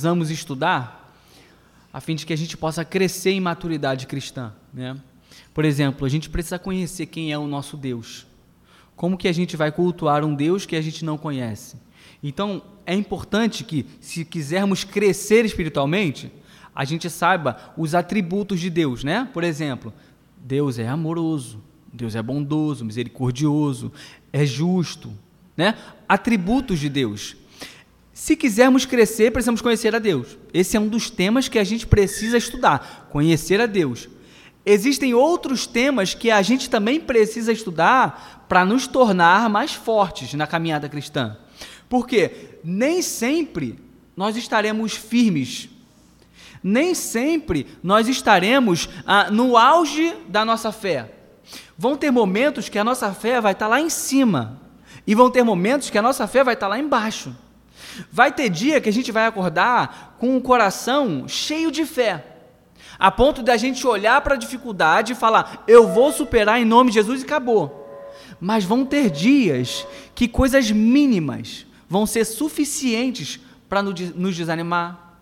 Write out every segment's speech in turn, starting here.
precisamos estudar a fim de que a gente possa crescer em maturidade cristã, né? Por exemplo, a gente precisa conhecer quem é o nosso Deus. Como que a gente vai cultuar um Deus que a gente não conhece? Então, é importante que, se quisermos crescer espiritualmente, a gente saiba os atributos de Deus, né? Por exemplo, Deus é amoroso, Deus é bondoso, misericordioso, é justo, né? Atributos de Deus. Se quisermos crescer, precisamos conhecer a Deus. Esse é um dos temas que a gente precisa estudar, conhecer a Deus. Existem outros temas que a gente também precisa estudar para nos tornar mais fortes na caminhada cristã. Porque nem sempre nós estaremos firmes, nem sempre nós estaremos ah, no auge da nossa fé. Vão ter momentos que a nossa fé vai estar lá em cima, e vão ter momentos que a nossa fé vai estar lá embaixo. Vai ter dia que a gente vai acordar com o coração cheio de fé, a ponto de a gente olhar para a dificuldade e falar: eu vou superar em nome de Jesus e acabou. Mas vão ter dias que coisas mínimas vão ser suficientes para nos desanimar,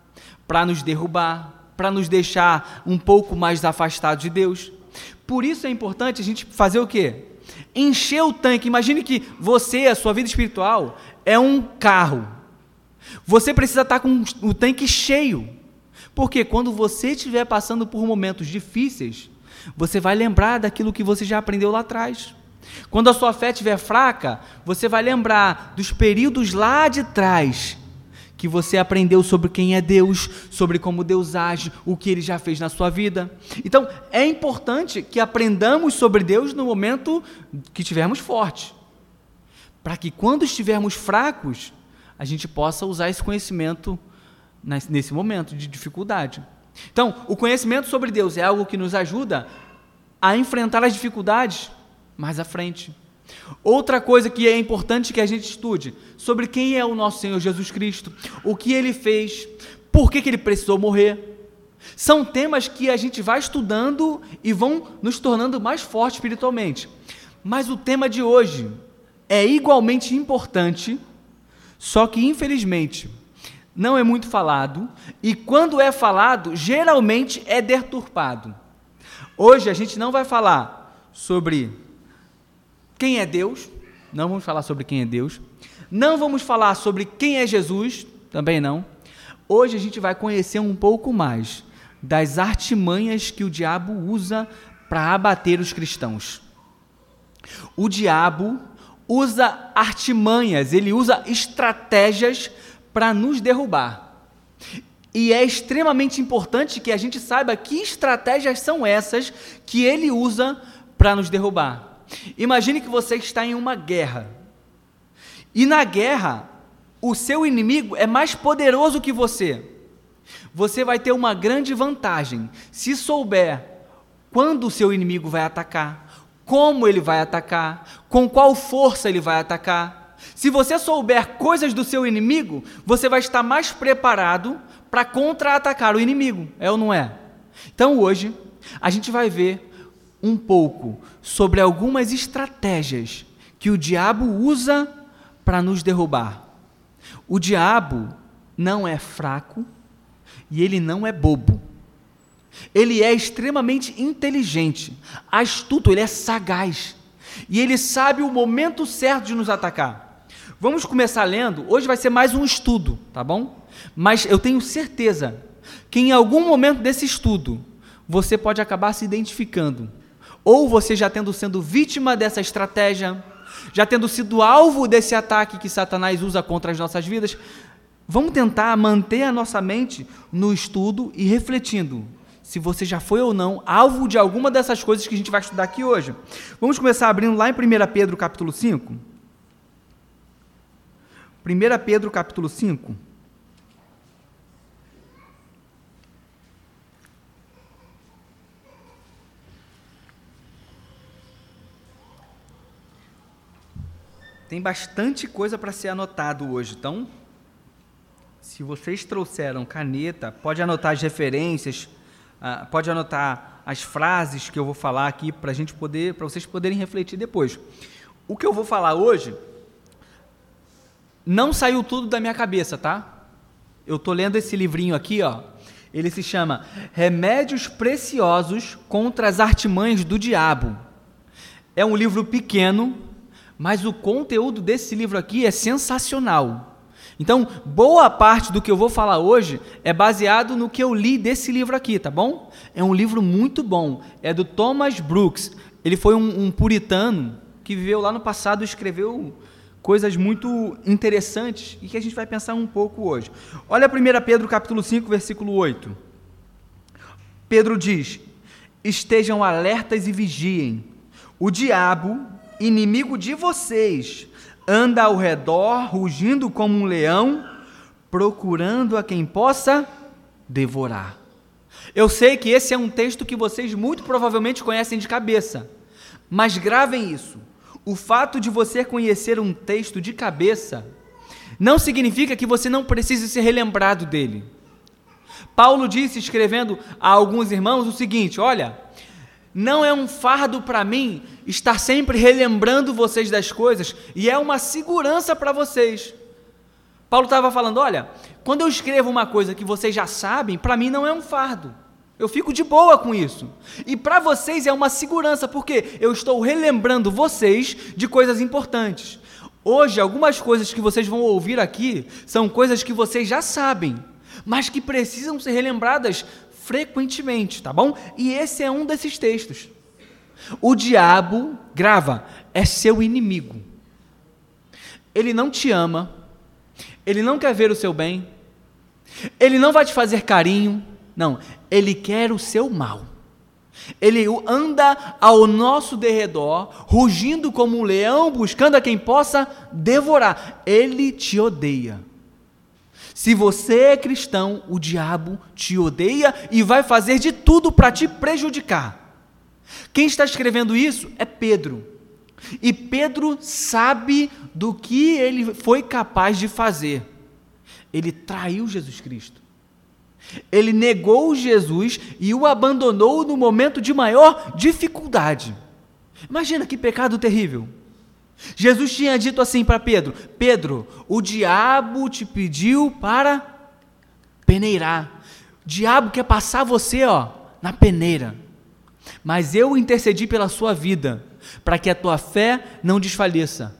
para nos derrubar, para nos deixar um pouco mais afastados de Deus. Por isso é importante a gente fazer o quê? Encher o tanque. Imagine que você, a sua vida espiritual, é um carro você precisa estar com o tanque cheio. Porque quando você estiver passando por momentos difíceis, você vai lembrar daquilo que você já aprendeu lá atrás. Quando a sua fé estiver fraca, você vai lembrar dos períodos lá de trás que você aprendeu sobre quem é Deus, sobre como Deus age, o que ele já fez na sua vida. Então, é importante que aprendamos sobre Deus no momento que estivermos fortes, para que quando estivermos fracos, a gente possa usar esse conhecimento nesse momento de dificuldade. Então, o conhecimento sobre Deus é algo que nos ajuda a enfrentar as dificuldades mais à frente. Outra coisa que é importante que a gente estude sobre quem é o nosso Senhor Jesus Cristo, o que ele fez, por que, que ele precisou morrer. São temas que a gente vai estudando e vão nos tornando mais fortes espiritualmente. Mas o tema de hoje é igualmente importante só que, infelizmente, não é muito falado, e quando é falado, geralmente é deturpado. Hoje a gente não vai falar sobre quem é Deus, não vamos falar sobre quem é Deus, não vamos falar sobre quem é Jesus, também não. Hoje a gente vai conhecer um pouco mais das artimanhas que o diabo usa para abater os cristãos. O diabo usa artimanhas, ele usa estratégias para nos derrubar. E é extremamente importante que a gente saiba que estratégias são essas que ele usa para nos derrubar. Imagine que você está em uma guerra. E na guerra, o seu inimigo é mais poderoso que você. Você vai ter uma grande vantagem se souber quando o seu inimigo vai atacar, como ele vai atacar, com qual força ele vai atacar. Se você souber coisas do seu inimigo, você vai estar mais preparado para contra-atacar o inimigo, é ou não é? Então hoje, a gente vai ver um pouco sobre algumas estratégias que o diabo usa para nos derrubar. O diabo não é fraco e ele não é bobo. Ele é extremamente inteligente, astuto, ele é sagaz. E ele sabe o momento certo de nos atacar. Vamos começar lendo. Hoje vai ser mais um estudo, tá bom? Mas eu tenho certeza que em algum momento desse estudo você pode acabar se identificando. Ou você já tendo sendo vítima dessa estratégia, já tendo sido alvo desse ataque que Satanás usa contra as nossas vidas. Vamos tentar manter a nossa mente no estudo e refletindo se você já foi ou não alvo de alguma dessas coisas que a gente vai estudar aqui hoje. Vamos começar abrindo lá em 1 Pedro capítulo 5. 1 Pedro capítulo 5. Tem bastante coisa para ser anotado hoje, então, se vocês trouxeram caneta, pode anotar as referências, ah, pode anotar as frases que eu vou falar aqui para gente poder, para vocês poderem refletir depois. O que eu vou falar hoje não saiu tudo da minha cabeça, tá? Eu estou lendo esse livrinho aqui, ó. Ele se chama Remédios Preciosos contra as Artimanhas do Diabo. É um livro pequeno, mas o conteúdo desse livro aqui é sensacional. Então, boa parte do que eu vou falar hoje é baseado no que eu li desse livro aqui, tá bom? É um livro muito bom. É do Thomas Brooks. Ele foi um, um puritano que viveu lá no passado e escreveu coisas muito interessantes e que a gente vai pensar um pouco hoje. Olha 1 Pedro capítulo 5, versículo 8. Pedro diz: Estejam alertas e vigiem. O diabo, inimigo de vocês, anda ao redor, rugindo como um leão, procurando a quem possa devorar. Eu sei que esse é um texto que vocês muito provavelmente conhecem de cabeça, mas gravem isso. O fato de você conhecer um texto de cabeça não significa que você não precise ser relembrado dele. Paulo disse, escrevendo a alguns irmãos, o seguinte: Olha, não é um fardo para mim estar sempre relembrando vocês das coisas, e é uma segurança para vocês. Paulo estava falando: Olha, quando eu escrevo uma coisa que vocês já sabem, para mim não é um fardo. Eu fico de boa com isso. E para vocês é uma segurança, porque eu estou relembrando vocês de coisas importantes. Hoje, algumas coisas que vocês vão ouvir aqui são coisas que vocês já sabem, mas que precisam ser relembradas frequentemente, tá bom? E esse é um desses textos. O diabo, grava, é seu inimigo. Ele não te ama, ele não quer ver o seu bem, ele não vai te fazer carinho, não, ele quer o seu mal. Ele anda ao nosso derredor, rugindo como um leão, buscando a quem possa devorar. Ele te odeia. Se você é cristão, o diabo te odeia e vai fazer de tudo para te prejudicar. Quem está escrevendo isso é Pedro. E Pedro sabe do que ele foi capaz de fazer. Ele traiu Jesus Cristo. Ele negou Jesus e o abandonou no momento de maior dificuldade. Imagina que pecado terrível. Jesus tinha dito assim para Pedro: Pedro, o diabo te pediu para peneirar. O diabo quer passar você, ó, na peneira. Mas eu intercedi pela sua vida, para que a tua fé não desfaleça.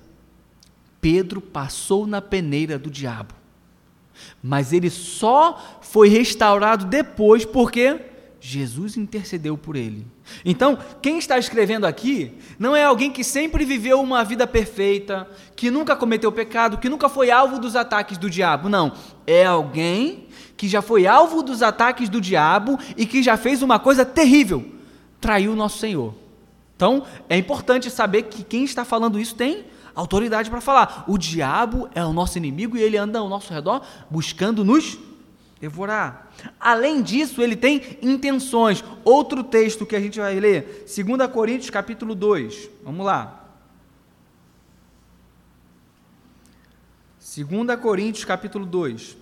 Pedro passou na peneira do diabo. Mas ele só foi restaurado depois porque Jesus intercedeu por ele. Então, quem está escrevendo aqui não é alguém que sempre viveu uma vida perfeita, que nunca cometeu pecado, que nunca foi alvo dos ataques do diabo. Não. É alguém que já foi alvo dos ataques do diabo e que já fez uma coisa terrível: traiu o nosso Senhor. Então, é importante saber que quem está falando isso tem autoridade para falar. O diabo é o nosso inimigo e ele anda ao nosso redor buscando nos devorar. Além disso, ele tem intenções. Outro texto que a gente vai ler, 2 Coríntios capítulo 2. Vamos lá. 2 Coríntios capítulo 2.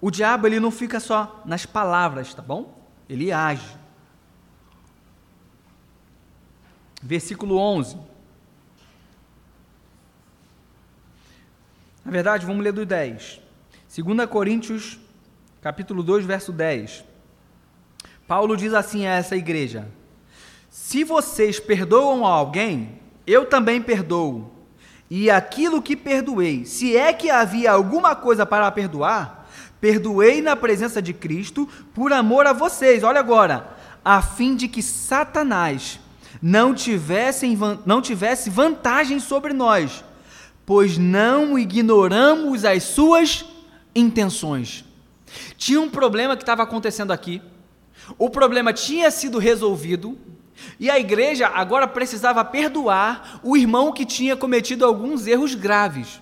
O diabo ele não fica só nas palavras, tá bom? Ele age. versículo 11. Na verdade, vamos ler do 10. 2 Coríntios, capítulo 2, verso 10. Paulo diz assim a essa igreja: Se vocês perdoam a alguém, eu também perdoo. E aquilo que perdoei, se é que havia alguma coisa para perdoar, perdoei na presença de Cristo por amor a vocês. Olha agora, a fim de que Satanás não, tivessem, não tivesse vantagem sobre nós, pois não ignoramos as suas intenções. Tinha um problema que estava acontecendo aqui, o problema tinha sido resolvido, e a igreja agora precisava perdoar o irmão que tinha cometido alguns erros graves.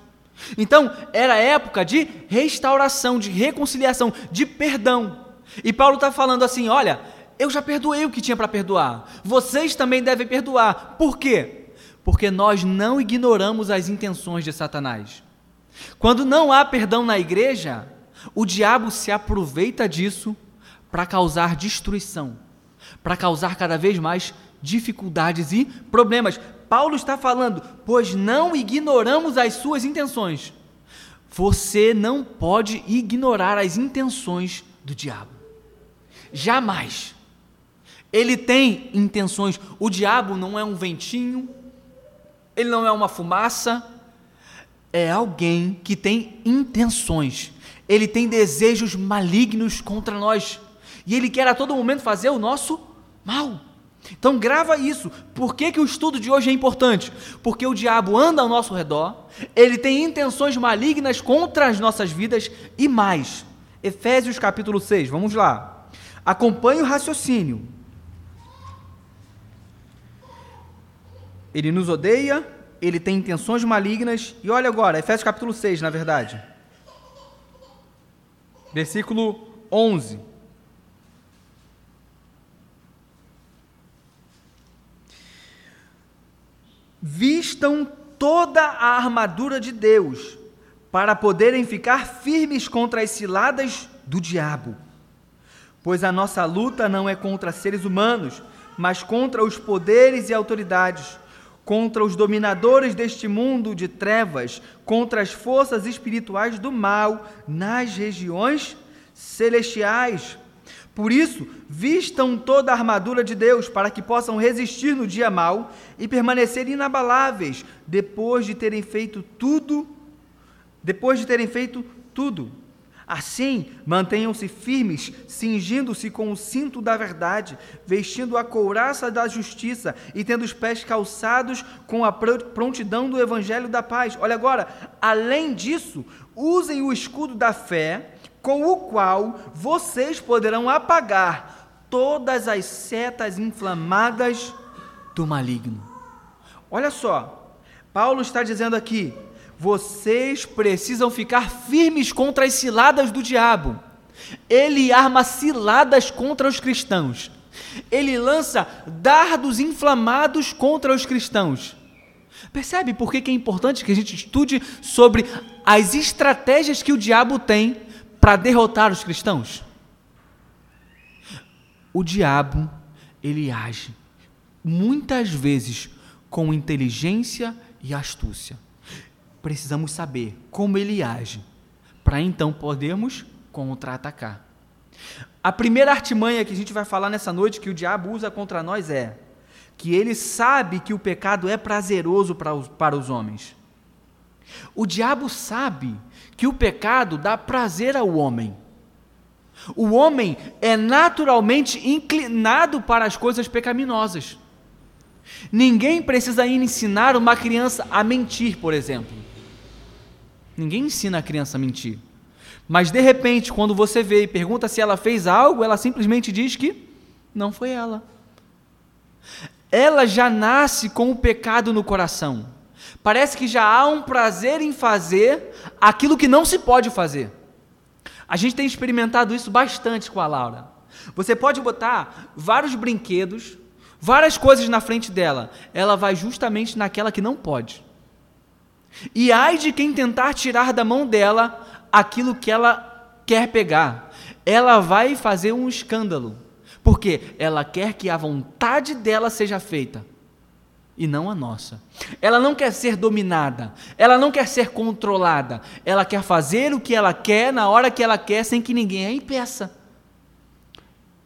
Então, era época de restauração, de reconciliação, de perdão. E Paulo está falando assim: olha, eu já perdoei o que tinha para perdoar. Vocês também devem perdoar. Por quê? Porque nós não ignoramos as intenções de Satanás. Quando não há perdão na igreja, o diabo se aproveita disso para causar destruição, para causar cada vez mais dificuldades e problemas. Paulo está falando, pois não ignoramos as suas intenções. Você não pode ignorar as intenções do diabo. Jamais. Ele tem intenções. O diabo não é um ventinho, ele não é uma fumaça, é alguém que tem intenções. Ele tem desejos malignos contra nós. E ele quer a todo momento fazer o nosso mal. Então grava isso. Por que, que o estudo de hoje é importante? Porque o diabo anda ao nosso redor, ele tem intenções malignas contra as nossas vidas e mais. Efésios capítulo 6, vamos lá. Acompanhe o raciocínio. Ele nos odeia, ele tem intenções malignas, e olha agora, Efésios capítulo 6, na verdade. Versículo 11. vistam toda a armadura de Deus, para poderem ficar firmes contra as ciladas do diabo. Pois a nossa luta não é contra seres humanos, mas contra os poderes e autoridades, contra os dominadores deste mundo de trevas, contra as forças espirituais do mal nas regiões celestiais. Por isso, vistam toda a armadura de Deus para que possam resistir no dia mau e permanecer inabaláveis depois de terem feito tudo, depois de terem feito tudo. Assim, mantenham-se firmes, cingindo-se com o cinto da verdade, vestindo a couraça da justiça e tendo os pés calçados com a prontidão do evangelho da paz. Olha agora, além disso, usem o escudo da fé com o qual vocês poderão apagar todas as setas inflamadas do maligno. Olha só, Paulo está dizendo aqui: vocês precisam ficar firmes contra as ciladas do diabo. Ele arma ciladas contra os cristãos. Ele lança dardos inflamados contra os cristãos. Percebe por que é importante que a gente estude sobre as estratégias que o diabo tem para derrotar os cristãos? O diabo, ele age muitas vezes com inteligência e astúcia. Precisamos saber como ele age para então podermos contra-atacar. A primeira artimanha que a gente vai falar nessa noite que o diabo usa contra nós é que ele sabe que o pecado é prazeroso para os, para os homens. O diabo sabe que o pecado dá prazer ao homem. O homem é naturalmente inclinado para as coisas pecaminosas. Ninguém precisa ensinar uma criança a mentir, por exemplo. Ninguém ensina a criança a mentir. Mas de repente, quando você vê e pergunta se ela fez algo, ela simplesmente diz que não foi ela. Ela já nasce com o pecado no coração parece que já há um prazer em fazer aquilo que não se pode fazer. A gente tem experimentado isso bastante com a Laura. Você pode botar vários brinquedos, várias coisas na frente dela, ela vai justamente naquela que não pode. E ai de quem tentar tirar da mão dela aquilo que ela quer pegar. Ela vai fazer um escândalo, porque ela quer que a vontade dela seja feita e não a nossa. Ela não quer ser dominada, ela não quer ser controlada, ela quer fazer o que ela quer na hora que ela quer sem que ninguém a impeça.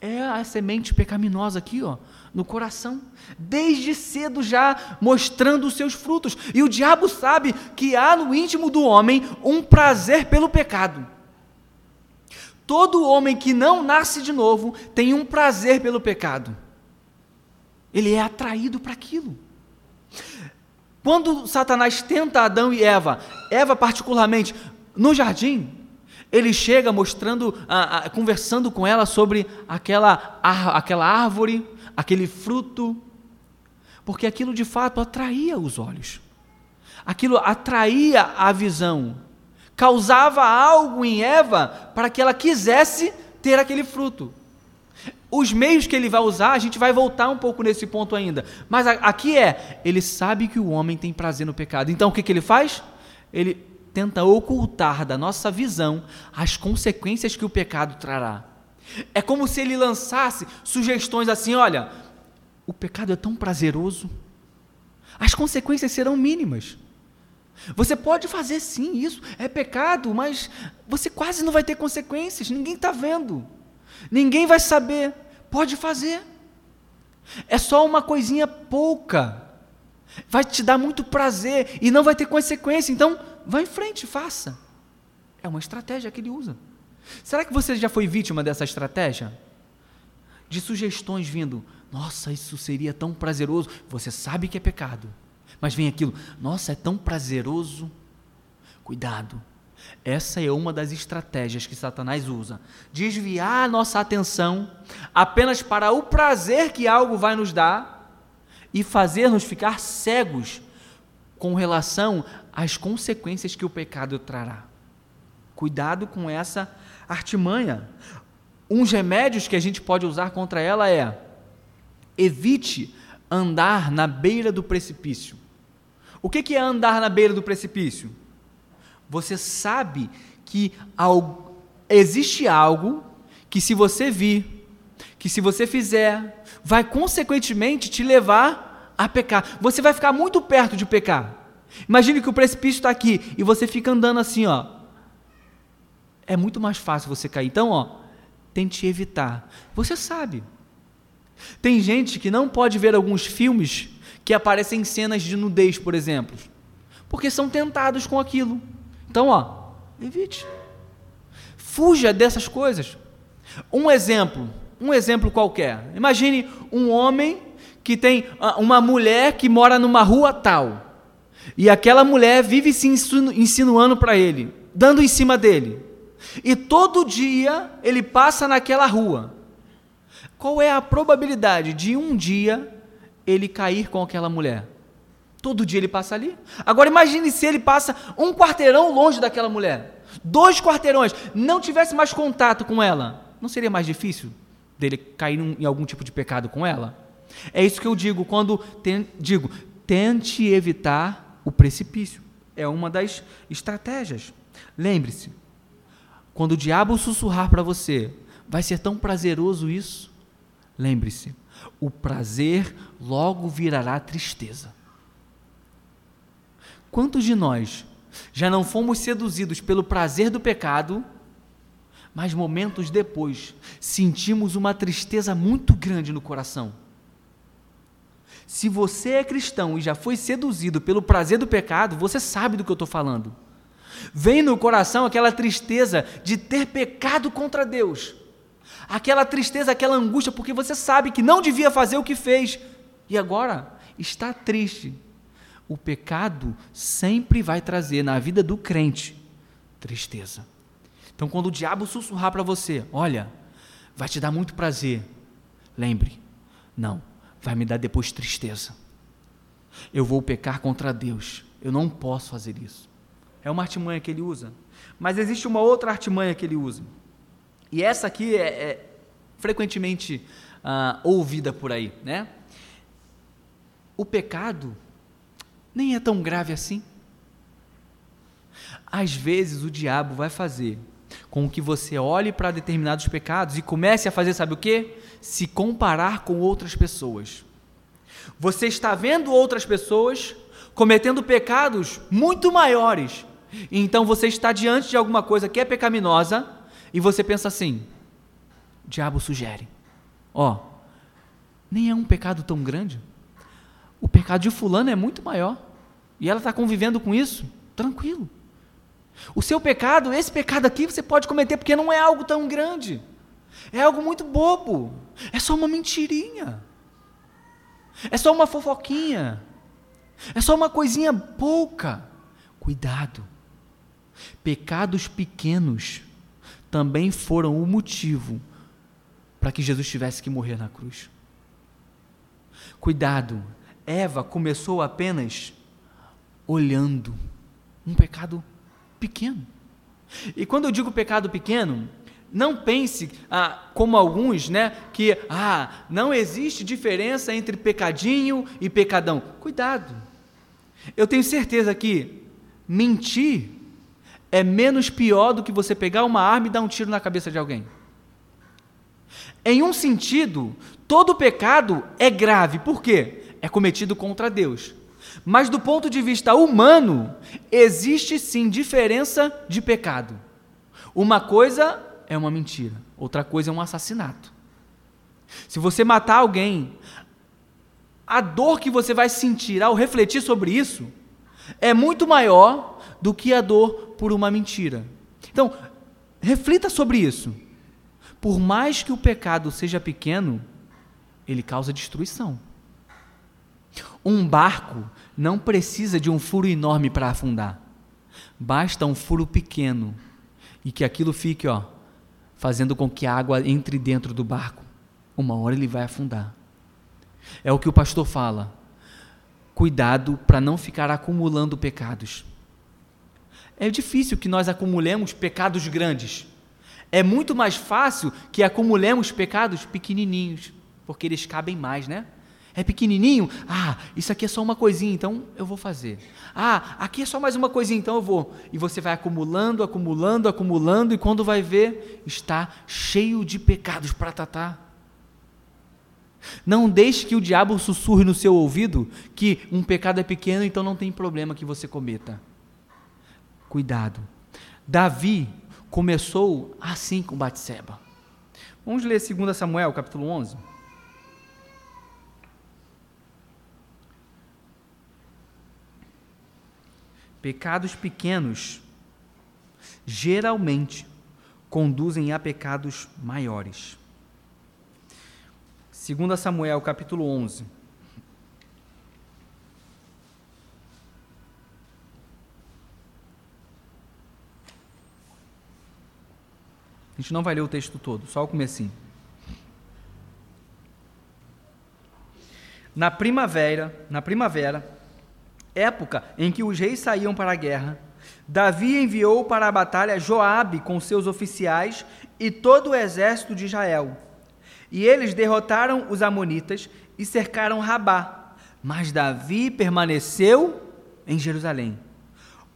É a semente pecaminosa aqui, ó, no coração, desde cedo já mostrando os seus frutos. E o diabo sabe que há no íntimo do homem um prazer pelo pecado. Todo homem que não nasce de novo tem um prazer pelo pecado. Ele é atraído para aquilo. Quando Satanás tenta Adão e Eva, Eva particularmente, no jardim, ele chega mostrando, conversando com ela sobre aquela, aquela árvore, aquele fruto, porque aquilo de fato atraía os olhos, aquilo atraía a visão, causava algo em Eva para que ela quisesse ter aquele fruto. Os meios que ele vai usar, a gente vai voltar um pouco nesse ponto ainda. Mas aqui é, ele sabe que o homem tem prazer no pecado. Então o que, que ele faz? Ele tenta ocultar da nossa visão as consequências que o pecado trará. É como se ele lançasse sugestões assim: olha, o pecado é tão prazeroso, as consequências serão mínimas. Você pode fazer sim isso, é pecado, mas você quase não vai ter consequências, ninguém está vendo, ninguém vai saber. Pode fazer, é só uma coisinha pouca, vai te dar muito prazer e não vai ter consequência, então vá em frente, faça. É uma estratégia que ele usa. Será que você já foi vítima dessa estratégia? De sugestões vindo, nossa, isso seria tão prazeroso. Você sabe que é pecado, mas vem aquilo, nossa, é tão prazeroso. Cuidado, essa é uma das estratégias que Satanás usa. Desviar a nossa atenção apenas para o prazer que algo vai nos dar e fazer-nos ficar cegos com relação às consequências que o pecado trará. Cuidado com essa artimanha. Uns remédios que a gente pode usar contra ela é: evite andar na beira do precipício. O que é andar na beira do precipício? Você sabe que existe algo que, se você vir, que se você fizer, vai consequentemente te levar a pecar. Você vai ficar muito perto de pecar. Imagine que o precipício está aqui e você fica andando assim, ó. É muito mais fácil você cair. Então, ó, tente evitar. Você sabe. Tem gente que não pode ver alguns filmes que aparecem cenas de nudez, por exemplo, porque são tentados com aquilo. Então, ó, evite. Fuja dessas coisas. Um exemplo, um exemplo qualquer. Imagine um homem que tem ah, uma mulher que mora numa rua tal. E aquela mulher vive se insinuando para ele, dando em cima dele. E todo dia ele passa naquela rua. Qual é a probabilidade de um dia ele cair com aquela mulher? Todo dia ele passa ali. Agora imagine se ele passa um quarteirão longe daquela mulher. Dois quarteirões, não tivesse mais contato com ela. Não seria mais difícil dele cair em algum tipo de pecado com ela? É isso que eu digo quando ten, digo, tente evitar o precipício. É uma das estratégias. Lembre-se, quando o diabo sussurrar para você, vai ser tão prazeroso isso? Lembre-se, o prazer logo virará tristeza. Quantos de nós já não fomos seduzidos pelo prazer do pecado, mas momentos depois sentimos uma tristeza muito grande no coração? Se você é cristão e já foi seduzido pelo prazer do pecado, você sabe do que eu estou falando. Vem no coração aquela tristeza de ter pecado contra Deus, aquela tristeza, aquela angústia, porque você sabe que não devia fazer o que fez e agora está triste o pecado sempre vai trazer na vida do crente tristeza. Então, quando o diabo sussurrar para você, olha, vai te dar muito prazer, lembre, não, vai me dar depois tristeza. Eu vou pecar contra Deus, eu não posso fazer isso. É uma artimanha que ele usa. Mas existe uma outra artimanha que ele usa. E essa aqui é, é frequentemente ah, ouvida por aí, né? O pecado nem é tão grave assim. Às vezes o diabo vai fazer com que você olhe para determinados pecados e comece a fazer, sabe o que? Se comparar com outras pessoas. Você está vendo outras pessoas cometendo pecados muito maiores. Então você está diante de alguma coisa que é pecaminosa e você pensa assim: o diabo sugere, ó, nem é um pecado tão grande. O pecado de fulano é muito maior. E ela está convivendo com isso, tranquilo. O seu pecado, esse pecado aqui, você pode cometer porque não é algo tão grande. É algo muito bobo. É só uma mentirinha. É só uma fofoquinha. É só uma coisinha pouca. Cuidado. Pecados pequenos também foram o motivo para que Jesus tivesse que morrer na cruz. Cuidado. Eva começou apenas olhando. Um pecado pequeno. E quando eu digo pecado pequeno, não pense ah, como alguns, né, que ah, não existe diferença entre pecadinho e pecadão. Cuidado. Eu tenho certeza que mentir é menos pior do que você pegar uma arma e dar um tiro na cabeça de alguém. Em um sentido, todo pecado é grave. Por quê? É cometido contra Deus. Mas do ponto de vista humano, existe sim diferença de pecado. Uma coisa é uma mentira, outra coisa é um assassinato. Se você matar alguém, a dor que você vai sentir ao refletir sobre isso é muito maior do que a dor por uma mentira. Então, reflita sobre isso. Por mais que o pecado seja pequeno, ele causa destruição. Um barco não precisa de um furo enorme para afundar. Basta um furo pequeno e que aquilo fique, ó, fazendo com que a água entre dentro do barco. Uma hora ele vai afundar. É o que o pastor fala. Cuidado para não ficar acumulando pecados. É difícil que nós acumulemos pecados grandes. É muito mais fácil que acumulemos pecados pequenininhos, porque eles cabem mais, né? É pequenininho? Ah, isso aqui é só uma coisinha, então eu vou fazer. Ah, aqui é só mais uma coisinha, então eu vou. E você vai acumulando, acumulando, acumulando, e quando vai ver, está cheio de pecados para tratar. Não deixe que o diabo sussurre no seu ouvido que um pecado é pequeno, então não tem problema que você cometa. Cuidado. Davi começou assim com Batseba. Vamos ler 2 Samuel, capítulo 11. Pecados pequenos geralmente conduzem a pecados maiores. 2 Samuel capítulo 11. A gente não vai ler o texto todo, só o comecinho. Na primavera, na primavera, época em que os reis saíam para a guerra, Davi enviou para a batalha Joabe com seus oficiais e todo o exército de Israel. E eles derrotaram os amonitas e cercaram Rabá. Mas Davi permaneceu em Jerusalém.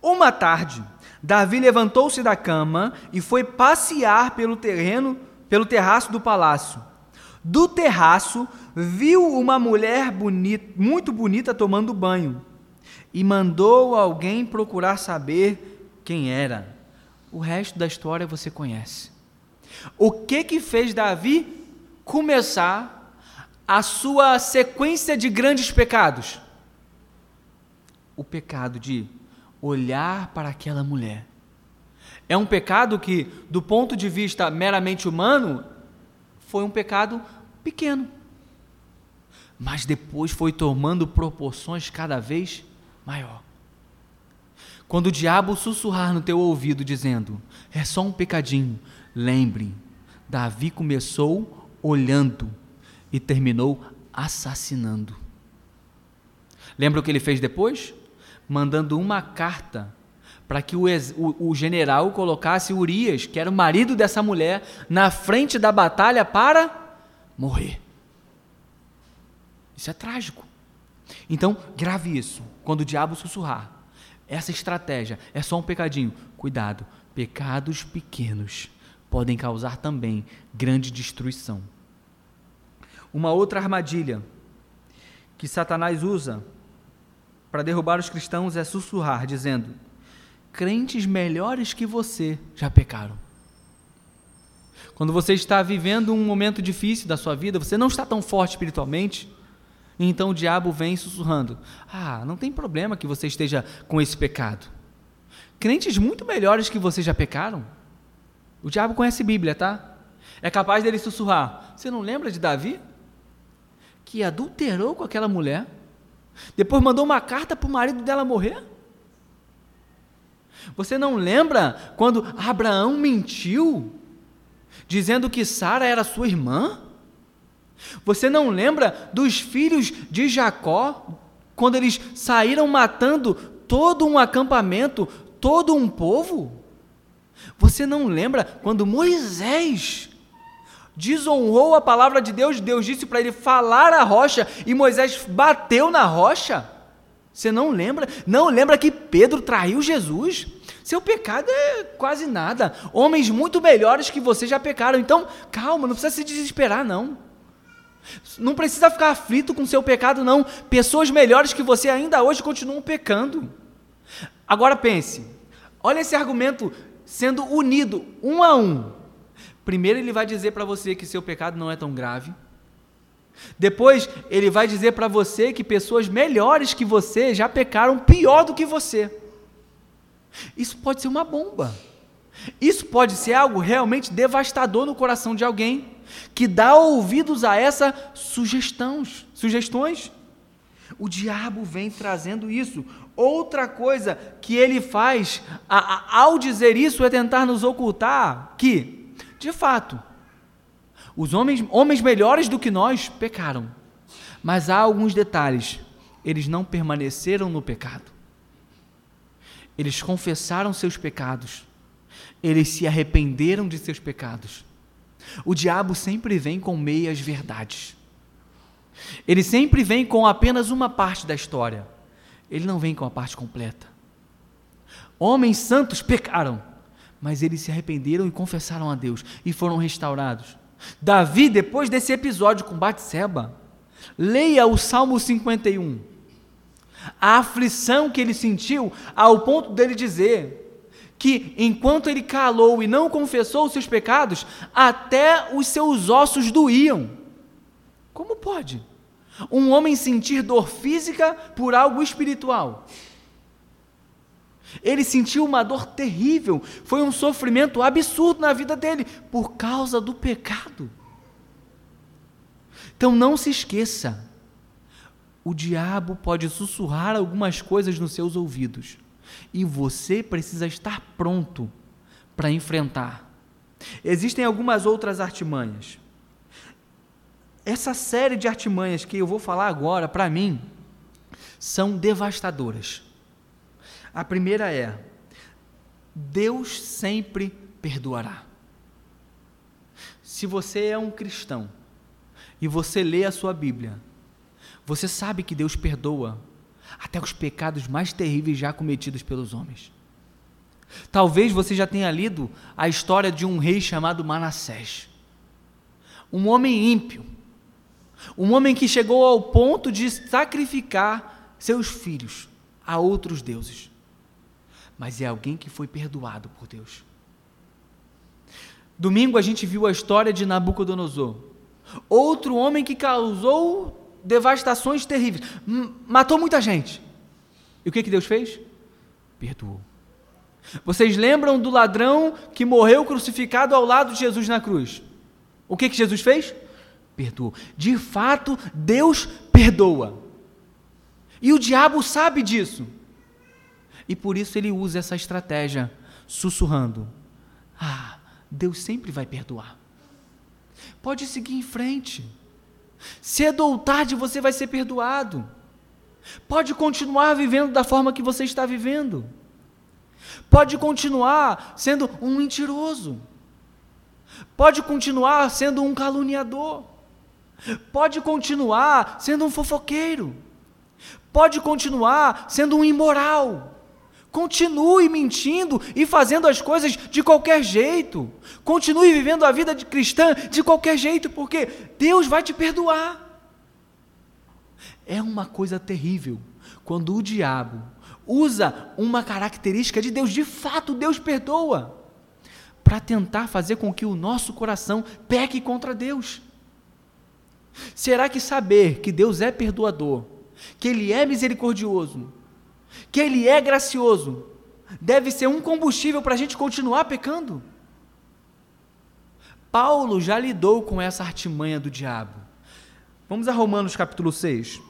Uma tarde, Davi levantou-se da cama e foi passear pelo terreno, pelo terraço do palácio. Do terraço, viu uma mulher bonita, muito bonita tomando banho e mandou alguém procurar saber quem era. O resto da história você conhece. O que que fez Davi começar a sua sequência de grandes pecados? O pecado de olhar para aquela mulher. É um pecado que, do ponto de vista meramente humano, foi um pecado pequeno. Mas depois foi tomando proporções cada vez maior. Quando o diabo sussurrar no teu ouvido dizendo: "É só um pecadinho", lembre, Davi começou olhando e terminou assassinando. Lembra o que ele fez depois? Mandando uma carta para que o, o, o, general colocasse Urias, que era o marido dessa mulher, na frente da batalha para morrer. Isso é trágico. Então, grave isso. Quando o diabo sussurrar, essa estratégia é só um pecadinho. Cuidado, pecados pequenos podem causar também grande destruição. Uma outra armadilha que Satanás usa para derrubar os cristãos é sussurrar, dizendo: crentes melhores que você já pecaram. Quando você está vivendo um momento difícil da sua vida, você não está tão forte espiritualmente, então o diabo vem sussurrando: Ah, não tem problema que você esteja com esse pecado. Crentes muito melhores que você já pecaram. O diabo conhece Bíblia, tá? É capaz dele sussurrar: Você não lembra de Davi? Que adulterou com aquela mulher, depois mandou uma carta para o marido dela morrer? Você não lembra quando Abraão mentiu, dizendo que Sara era sua irmã? Você não lembra dos filhos de Jacó, quando eles saíram matando todo um acampamento, todo um povo? Você não lembra quando Moisés desonrou a palavra de Deus? Deus disse para ele falar a rocha e Moisés bateu na rocha? Você não lembra? Não lembra que Pedro traiu Jesus? Seu pecado é quase nada. Homens muito melhores que você já pecaram. Então, calma, não precisa se desesperar, não. Não precisa ficar aflito com seu pecado, não. Pessoas melhores que você ainda hoje continuam pecando. Agora pense, olha esse argumento sendo unido um a um. Primeiro, ele vai dizer para você que seu pecado não é tão grave. Depois, ele vai dizer para você que pessoas melhores que você já pecaram pior do que você. Isso pode ser uma bomba. Isso pode ser algo realmente devastador no coração de alguém que dá ouvidos a essas sugestões, sugestões. O diabo vem trazendo isso. Outra coisa que ele faz a, a, ao dizer isso é tentar nos ocultar que, de fato, os homens, homens melhores do que nós pecaram. Mas há alguns detalhes. Eles não permaneceram no pecado. Eles confessaram seus pecados. Eles se arrependeram de seus pecados. O diabo sempre vem com meias verdades. Ele sempre vem com apenas uma parte da história. Ele não vem com a parte completa. Homens santos pecaram, mas eles se arrependeram e confessaram a Deus e foram restaurados. Davi, depois desse episódio com Batseba, leia o Salmo 51. A aflição que ele sentiu ao ponto dele dizer que enquanto ele calou e não confessou os seus pecados, até os seus ossos doíam. Como pode? Um homem sentir dor física por algo espiritual. Ele sentiu uma dor terrível, foi um sofrimento absurdo na vida dele por causa do pecado. Então não se esqueça, o diabo pode sussurrar algumas coisas nos seus ouvidos e você precisa estar pronto para enfrentar. Existem algumas outras artimanhas. Essa série de artimanhas que eu vou falar agora, para mim, são devastadoras. A primeira é: Deus sempre perdoará. Se você é um cristão e você lê a sua Bíblia, você sabe que Deus perdoa até os pecados mais terríveis já cometidos pelos homens. Talvez você já tenha lido a história de um rei chamado Manassés. Um homem ímpio. Um homem que chegou ao ponto de sacrificar seus filhos a outros deuses mas é alguém que foi perdoado por Deus. Domingo a gente viu a história de Nabucodonosor, outro homem que causou devastações terríveis, matou muita gente. E o que, que Deus fez? Perdoou. Vocês lembram do ladrão que morreu crucificado ao lado de Jesus na cruz? O que, que Jesus fez? Perdoou. De fato, Deus perdoa. E o diabo sabe disso. E por isso ele usa essa estratégia, sussurrando: Ah, Deus sempre vai perdoar. Pode seguir em frente. Cedo ou tarde você vai ser perdoado. Pode continuar vivendo da forma que você está vivendo. Pode continuar sendo um mentiroso. Pode continuar sendo um caluniador. Pode continuar sendo um fofoqueiro. Pode continuar sendo um imoral. Continue mentindo e fazendo as coisas de qualquer jeito. Continue vivendo a vida de cristã de qualquer jeito, porque Deus vai te perdoar. É uma coisa terrível quando o diabo usa uma característica de Deus, de fato Deus perdoa, para tentar fazer com que o nosso coração peque contra Deus. Será que saber que Deus é perdoador, que Ele é misericordioso, que Ele é gracioso, deve ser um combustível para a gente continuar pecando. Paulo já lidou com essa artimanha do diabo. Vamos a Romanos capítulo 6.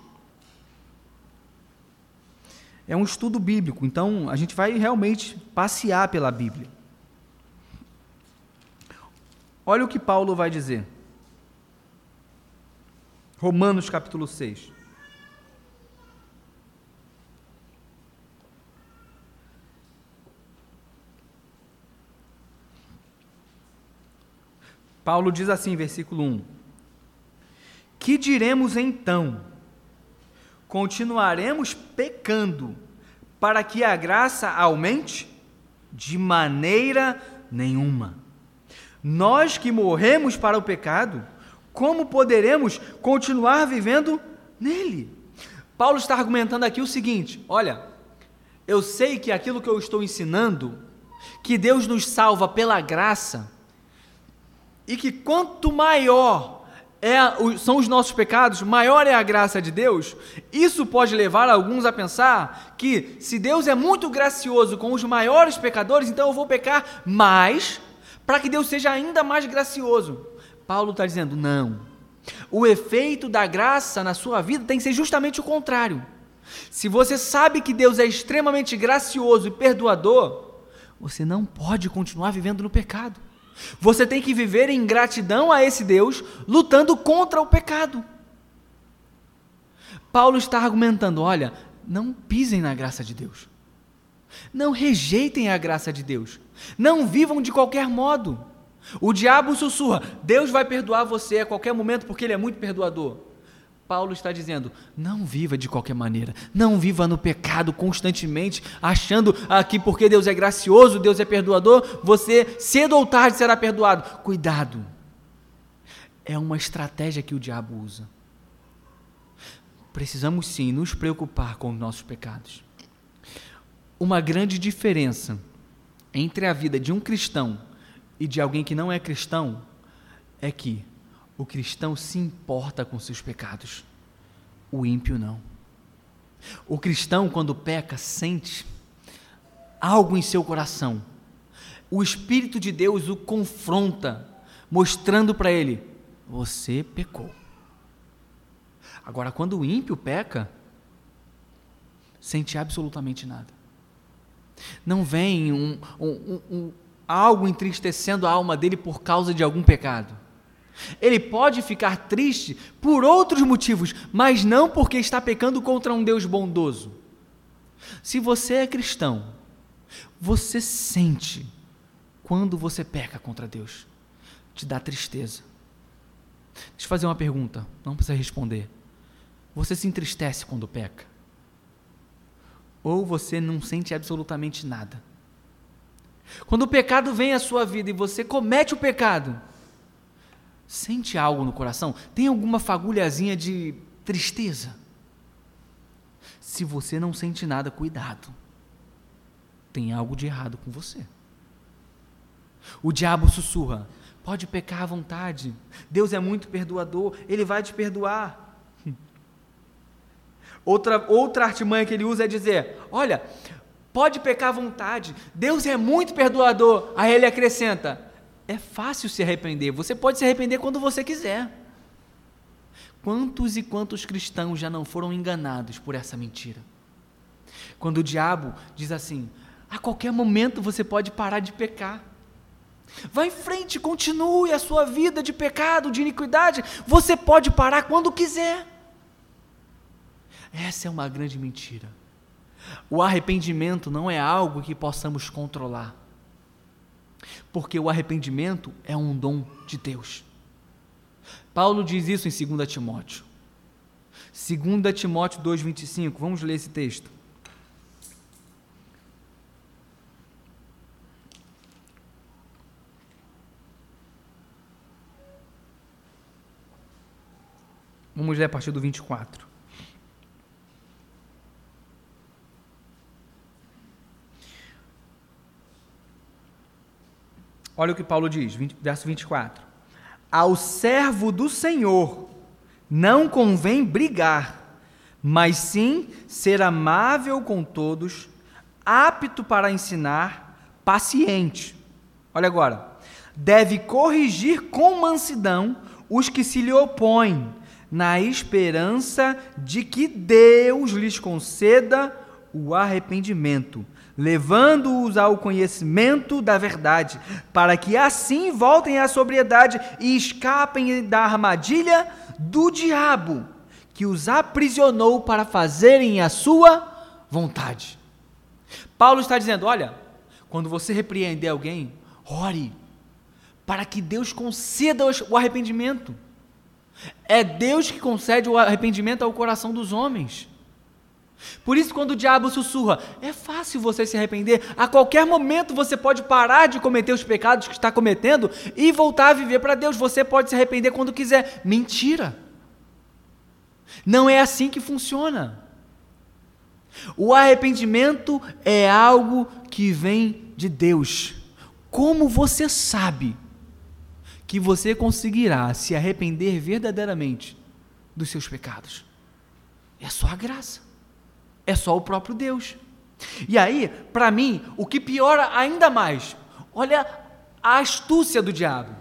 É um estudo bíblico, então a gente vai realmente passear pela Bíblia. Olha o que Paulo vai dizer. Romanos capítulo 6. Paulo diz assim, versículo 1: Que diremos então? Continuaremos pecando para que a graça aumente? De maneira nenhuma. Nós que morremos para o pecado, como poderemos continuar vivendo nele? Paulo está argumentando aqui o seguinte: olha, eu sei que aquilo que eu estou ensinando, que Deus nos salva pela graça, e que quanto maior é, são os nossos pecados, maior é a graça de Deus, isso pode levar alguns a pensar que se Deus é muito gracioso com os maiores pecadores, então eu vou pecar mais para que Deus seja ainda mais gracioso. Paulo está dizendo: não. O efeito da graça na sua vida tem que ser justamente o contrário. Se você sabe que Deus é extremamente gracioso e perdoador, você não pode continuar vivendo no pecado. Você tem que viver em gratidão a esse Deus, lutando contra o pecado. Paulo está argumentando: olha, não pisem na graça de Deus. Não rejeitem a graça de Deus. Não vivam de qualquer modo. O diabo sussurra: Deus vai perdoar você a qualquer momento porque Ele é muito perdoador. Paulo está dizendo: não viva de qualquer maneira, não viva no pecado constantemente, achando que porque Deus é gracioso, Deus é perdoador, você cedo ou tarde será perdoado. Cuidado, é uma estratégia que o diabo usa. Precisamos sim nos preocupar com os nossos pecados. Uma grande diferença entre a vida de um cristão e de alguém que não é cristão é que o cristão se importa com seus pecados, o ímpio não. O cristão, quando peca, sente algo em seu coração. O Espírito de Deus o confronta, mostrando para ele: você pecou. Agora, quando o ímpio peca, sente absolutamente nada. Não vem um, um, um, algo entristecendo a alma dele por causa de algum pecado. Ele pode ficar triste por outros motivos, mas não porque está pecando contra um Deus bondoso. Se você é cristão, você sente quando você peca contra Deus. Te dá tristeza. Deixa eu fazer uma pergunta, não precisa responder. Você se entristece quando peca? Ou você não sente absolutamente nada? Quando o pecado vem à sua vida e você comete o pecado, Sente algo no coração? Tem alguma fagulhazinha de tristeza? Se você não sente nada, cuidado. Tem algo de errado com você. O diabo sussurra: pode pecar à vontade. Deus é muito perdoador, ele vai te perdoar. Outra, outra artimanha que ele usa é dizer: olha, pode pecar à vontade, Deus é muito perdoador. Aí ele acrescenta: é fácil se arrepender. Você pode se arrepender quando você quiser. Quantos e quantos cristãos já não foram enganados por essa mentira? Quando o diabo diz assim: a qualquer momento você pode parar de pecar. Vá em frente, continue a sua vida de pecado, de iniquidade. Você pode parar quando quiser. Essa é uma grande mentira. O arrependimento não é algo que possamos controlar. Porque o arrependimento é um dom de Deus. Paulo diz isso em 2 Timóteo. 2 Timóteo 2,25, vamos ler esse texto. Vamos ler a partir do 24. Olha o que Paulo diz, 20, verso 24. Ao servo do Senhor não convém brigar, mas sim ser amável com todos, apto para ensinar, paciente. Olha agora. Deve corrigir com mansidão os que se lhe opõem, na esperança de que Deus lhes conceda o arrependimento levando-os ao conhecimento da verdade, para que assim voltem à sobriedade e escapem da armadilha do diabo, que os aprisionou para fazerem a sua vontade. Paulo está dizendo: olha, quando você repreender alguém, ore, para que Deus conceda o arrependimento. É Deus que concede o arrependimento ao coração dos homens. Por isso, quando o diabo sussurra, é fácil você se arrepender. A qualquer momento você pode parar de cometer os pecados que está cometendo e voltar a viver para Deus. Você pode se arrepender quando quiser. Mentira. Não é assim que funciona. O arrependimento é algo que vem de Deus. Como você sabe que você conseguirá se arrepender verdadeiramente dos seus pecados? É só a graça. É só o próprio Deus. E aí, para mim, o que piora ainda mais, olha a astúcia do diabo.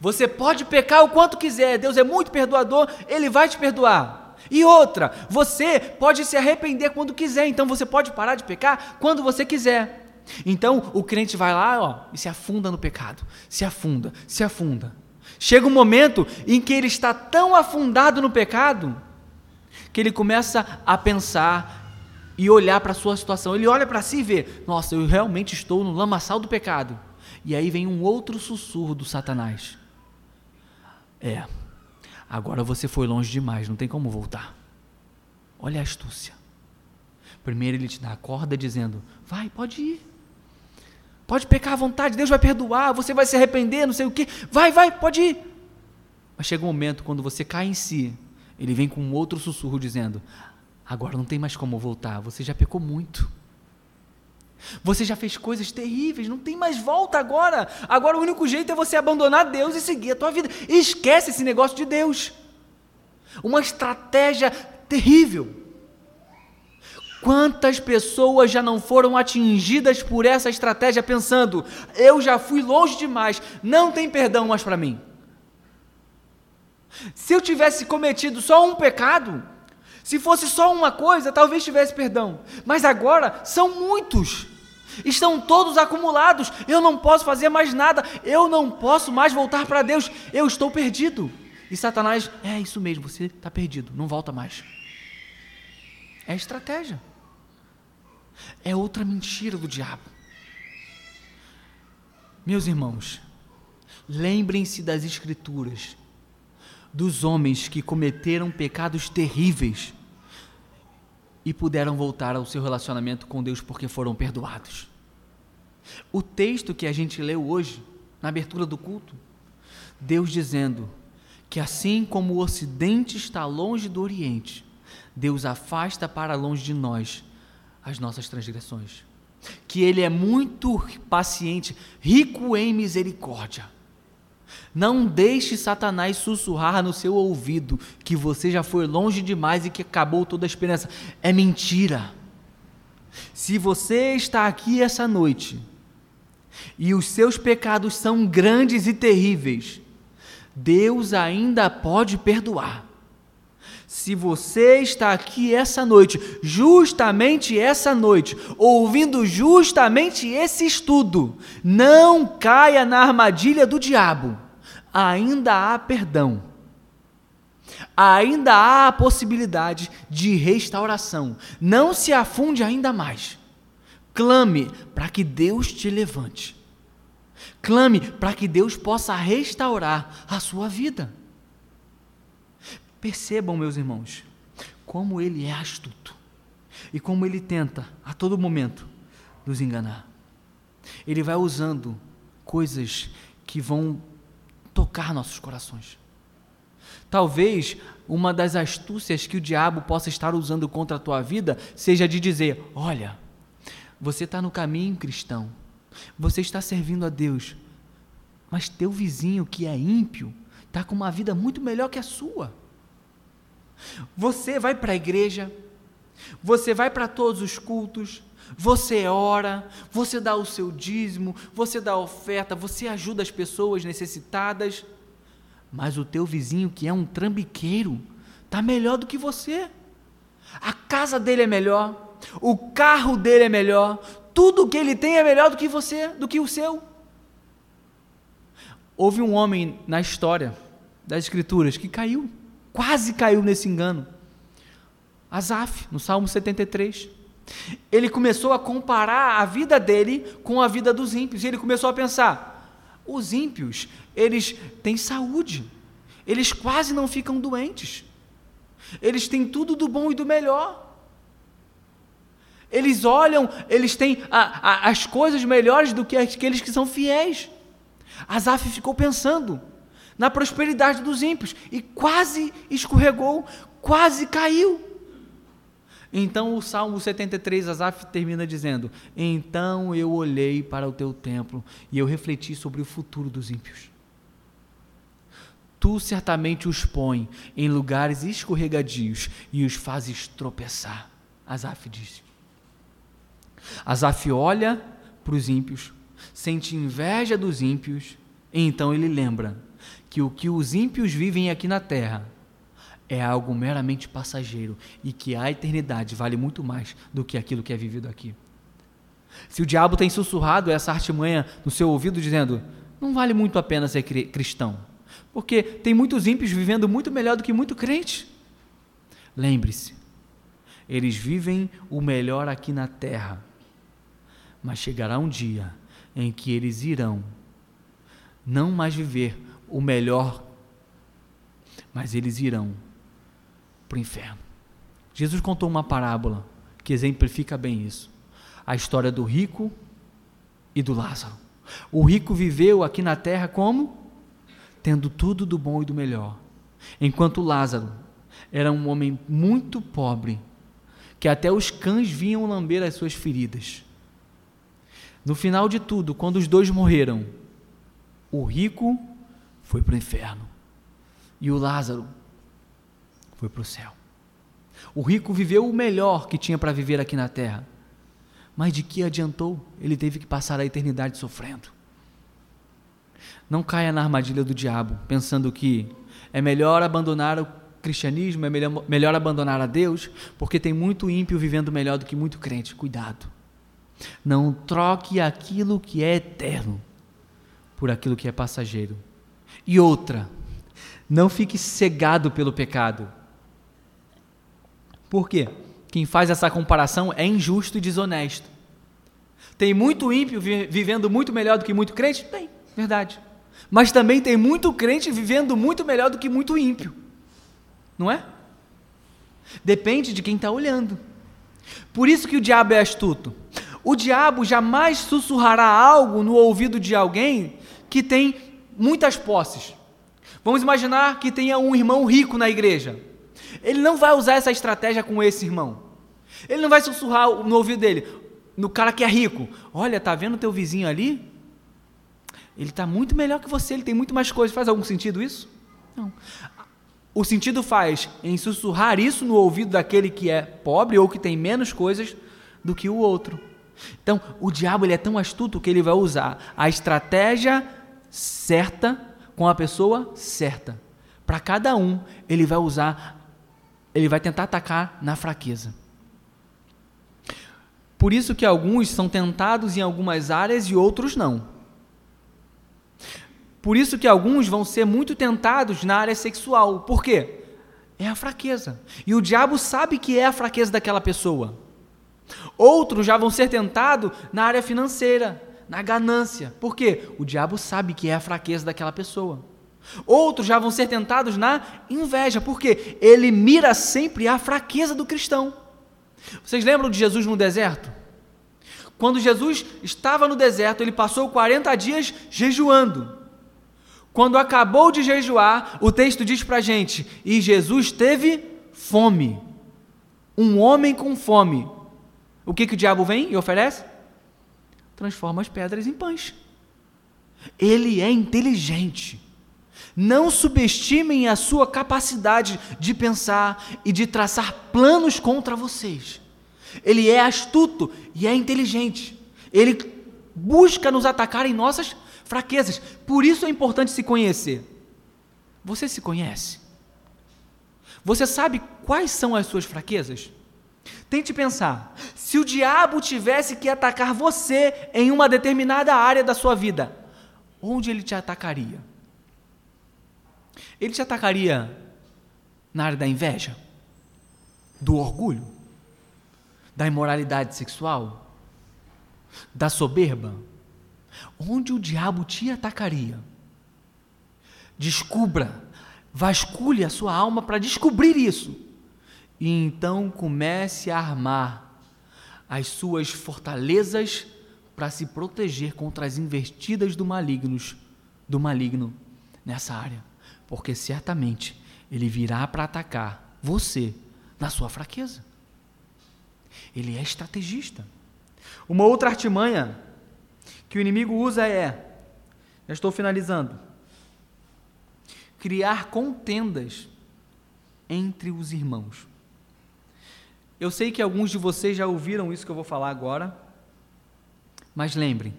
Você pode pecar o quanto quiser, Deus é muito perdoador, ele vai te perdoar. E outra, você pode se arrepender quando quiser, então você pode parar de pecar quando você quiser. Então o crente vai lá ó, e se afunda no pecado, se afunda, se afunda. Chega um momento em que ele está tão afundado no pecado que ele começa a pensar e olhar para a sua situação. Ele olha para si e vê: Nossa, eu realmente estou no lamaçal do pecado. E aí vem um outro sussurro do Satanás: É, agora você foi longe demais, não tem como voltar. Olha a astúcia. Primeiro ele te dá a corda dizendo: Vai, pode ir. Pode pecar à vontade, Deus vai perdoar, você vai se arrepender, não sei o que. Vai, vai, pode ir. Mas chega um momento quando você cai em si, ele vem com um outro sussurro dizendo: Agora não tem mais como voltar, você já pecou muito. Você já fez coisas terríveis, não tem mais volta agora. Agora o único jeito é você abandonar Deus e seguir a tua vida. esquece esse negócio de Deus. Uma estratégia terrível. Quantas pessoas já não foram atingidas por essa estratégia pensando: eu já fui longe demais, não tem perdão mais para mim? Se eu tivesse cometido só um pecado, se fosse só uma coisa, talvez tivesse perdão, mas agora são muitos. Estão todos acumulados. Eu não posso fazer mais nada. Eu não posso mais voltar para Deus. Eu estou perdido. E Satanás, é isso mesmo, você está perdido, não volta mais. É estratégia. É outra mentira do diabo. Meus irmãos, lembrem-se das Escrituras, dos homens que cometeram pecados terríveis e puderam voltar ao seu relacionamento com Deus porque foram perdoados. O texto que a gente leu hoje, na abertura do culto, Deus dizendo que assim como o Ocidente está longe do Oriente, Deus afasta para longe de nós as nossas transgressões. Que Ele é muito paciente, rico em misericórdia. Não deixe Satanás sussurrar no seu ouvido que você já foi longe demais e que acabou toda a esperança. É mentira. Se você está aqui essa noite e os seus pecados são grandes e terríveis, Deus ainda pode perdoar. Se você está aqui essa noite, justamente essa noite, ouvindo justamente esse estudo, não caia na armadilha do diabo. Ainda há perdão. Ainda há a possibilidade de restauração. Não se afunde ainda mais. Clame para que Deus te levante. Clame para que Deus possa restaurar a sua vida. Percebam, meus irmãos, como ele é astuto e como ele tenta a todo momento nos enganar. Ele vai usando coisas que vão tocar nossos corações. Talvez uma das astúcias que o diabo possa estar usando contra a tua vida seja de dizer: olha, você está no caminho cristão, você está servindo a Deus, mas teu vizinho que é ímpio está com uma vida muito melhor que a sua. Você vai para a igreja, você vai para todos os cultos, você ora, você dá o seu dízimo, você dá oferta, você ajuda as pessoas necessitadas, mas o teu vizinho que é um trambiqueiro está melhor do que você. A casa dele é melhor, o carro dele é melhor, tudo que ele tem é melhor do que você, do que o seu. Houve um homem na história das Escrituras que caiu quase caiu nesse engano. Asaf, no Salmo 73. Ele começou a comparar a vida dele com a vida dos ímpios. E ele começou a pensar: os ímpios, eles têm saúde, eles quase não ficam doentes, eles têm tudo do bom e do melhor. Eles olham, eles têm a, a, as coisas melhores do que aqueles que são fiéis. Asaf ficou pensando na prosperidade dos ímpios e quase escorregou, quase caiu. Então o Salmo 73, Asaf termina dizendo: Então eu olhei para o teu templo e eu refleti sobre o futuro dos ímpios. Tu certamente os põe em lugares escorregadios e os fazes tropeçar. Asaf disse. Asaf olha para os ímpios, sente inveja dos ímpios, e então ele lembra que o que os ímpios vivem aqui na terra é algo meramente passageiro e que a eternidade vale muito mais do que aquilo que é vivido aqui. Se o diabo tem sussurrado essa artimanha no seu ouvido dizendo: não vale muito a pena ser cristão, porque tem muitos ímpios vivendo muito melhor do que muito crente. Lembre-se, eles vivem o melhor aqui na terra, mas chegará um dia em que eles irão não mais viver o melhor, mas eles irão para o inferno. Jesus contou uma parábola que exemplifica bem isso. A história do rico e do Lázaro. O rico viveu aqui na terra como? Tendo tudo do bom e do melhor. Enquanto Lázaro era um homem muito pobre, que até os cães vinham lamber as suas feridas. No final de tudo, quando os dois morreram, o rico foi para o inferno e o Lázaro foi para o céu. O rico viveu o melhor que tinha para viver aqui na terra. Mas de que adiantou? Ele teve que passar a eternidade sofrendo. Não caia na armadilha do diabo, pensando que é melhor abandonar o cristianismo, é melhor, melhor abandonar a Deus, porque tem muito ímpio vivendo melhor do que muito crente. Cuidado. Não troque aquilo que é eterno por aquilo que é passageiro. E outra, não fique cegado pelo pecado. Por quê? Quem faz essa comparação é injusto e desonesto. Tem muito ímpio vivendo muito melhor do que muito crente? Tem, verdade. Mas também tem muito crente vivendo muito melhor do que muito ímpio. Não é? Depende de quem está olhando. Por isso que o diabo é astuto. O diabo jamais sussurrará algo no ouvido de alguém que tem muitas posses. Vamos imaginar que tenha um irmão rico na igreja. Ele não vai usar essa estratégia com esse irmão. Ele não vai sussurrar no ouvido dele, no cara que é rico. Olha, tá vendo teu vizinho ali? Ele está muito melhor que você, ele tem muito mais coisas. Faz algum sentido isso? Não. O sentido faz em sussurrar isso no ouvido daquele que é pobre ou que tem menos coisas do que o outro. Então, o diabo ele é tão astuto que ele vai usar a estratégia certa com a pessoa certa. Para cada um, ele vai usar ele vai tentar atacar na fraqueza. Por isso que alguns são tentados em algumas áreas e outros não. Por isso que alguns vão ser muito tentados na área sexual. Por quê? É a fraqueza. E o diabo sabe que é a fraqueza daquela pessoa. Outros já vão ser tentados na área financeira, na ganância. Por quê? O diabo sabe que é a fraqueza daquela pessoa. Outros já vão ser tentados na inveja, porque ele mira sempre a fraqueza do cristão. Vocês lembram de Jesus no deserto? Quando Jesus estava no deserto, ele passou 40 dias jejuando. Quando acabou de jejuar, o texto diz para a gente: e Jesus teve fome. Um homem com fome. O que, que o diabo vem e oferece? Transforma as pedras em pães. Ele é inteligente. Não subestimem a sua capacidade de pensar e de traçar planos contra vocês. Ele é astuto e é inteligente. Ele busca nos atacar em nossas fraquezas. Por isso é importante se conhecer. Você se conhece? Você sabe quais são as suas fraquezas? Tente pensar: se o diabo tivesse que atacar você em uma determinada área da sua vida, onde ele te atacaria? Ele te atacaria na área da inveja, do orgulho, da imoralidade sexual, da soberba? Onde o diabo te atacaria? Descubra, vasculhe a sua alma para descobrir isso. E então comece a armar as suas fortalezas para se proteger contra as investidas do malignos, do maligno nessa área, porque certamente ele virá para atacar você na sua fraqueza. Ele é estrategista. Uma outra artimanha que o inimigo usa é, já estou finalizando, criar contendas entre os irmãos. Eu sei que alguns de vocês já ouviram isso que eu vou falar agora, mas lembrem,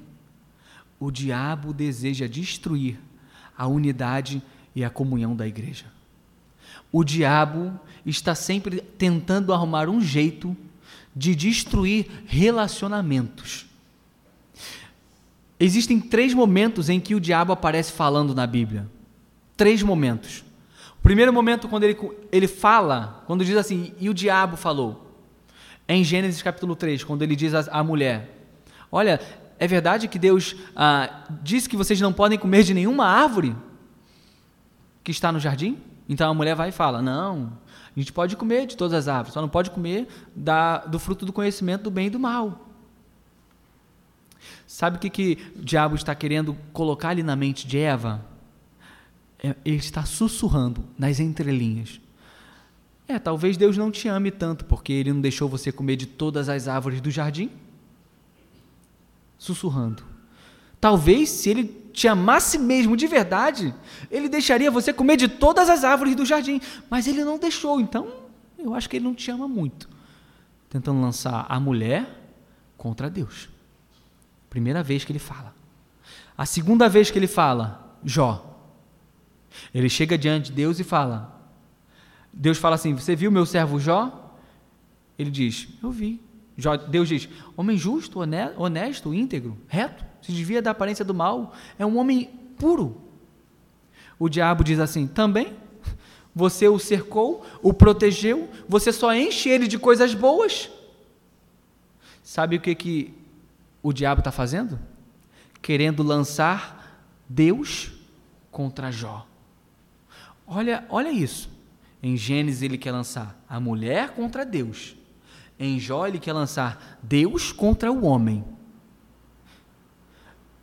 o diabo deseja destruir a unidade e a comunhão da igreja. O diabo está sempre tentando arrumar um jeito de destruir relacionamentos. Existem três momentos em que o diabo aparece falando na Bíblia. Três momentos. O primeiro momento, quando ele, ele fala, quando diz assim, e o diabo falou. É em Gênesis capítulo 3, quando ele diz à mulher: Olha, é verdade que Deus ah, disse que vocês não podem comer de nenhuma árvore que está no jardim? Então a mulher vai e fala: Não, a gente pode comer de todas as árvores, só não pode comer da, do fruto do conhecimento do bem e do mal. Sabe o que, que o diabo está querendo colocar ali na mente de Eva? É, ele está sussurrando nas entrelinhas. É, talvez Deus não te ame tanto porque ele não deixou você comer de todas as árvores do jardim. Sussurrando. Talvez se ele te amasse mesmo de verdade, ele deixaria você comer de todas as árvores do jardim, mas ele não deixou, então eu acho que ele não te ama muito. Tentando lançar a mulher contra Deus. Primeira vez que ele fala. A segunda vez que ele fala, Jó. Ele chega diante de Deus e fala: Deus fala assim: Você viu meu servo Jó? Ele diz: Eu vi. Jó, Deus diz: Homem justo, honesto, íntegro, reto, se desvia da aparência do mal, é um homem puro. O diabo diz assim: Também? Você o cercou, o protegeu, você só enche ele de coisas boas. Sabe o que, que o diabo está fazendo? Querendo lançar Deus contra Jó. Olha, olha isso. Em Gênesis ele quer lançar a mulher contra Deus. Em Jó ele quer lançar Deus contra o homem.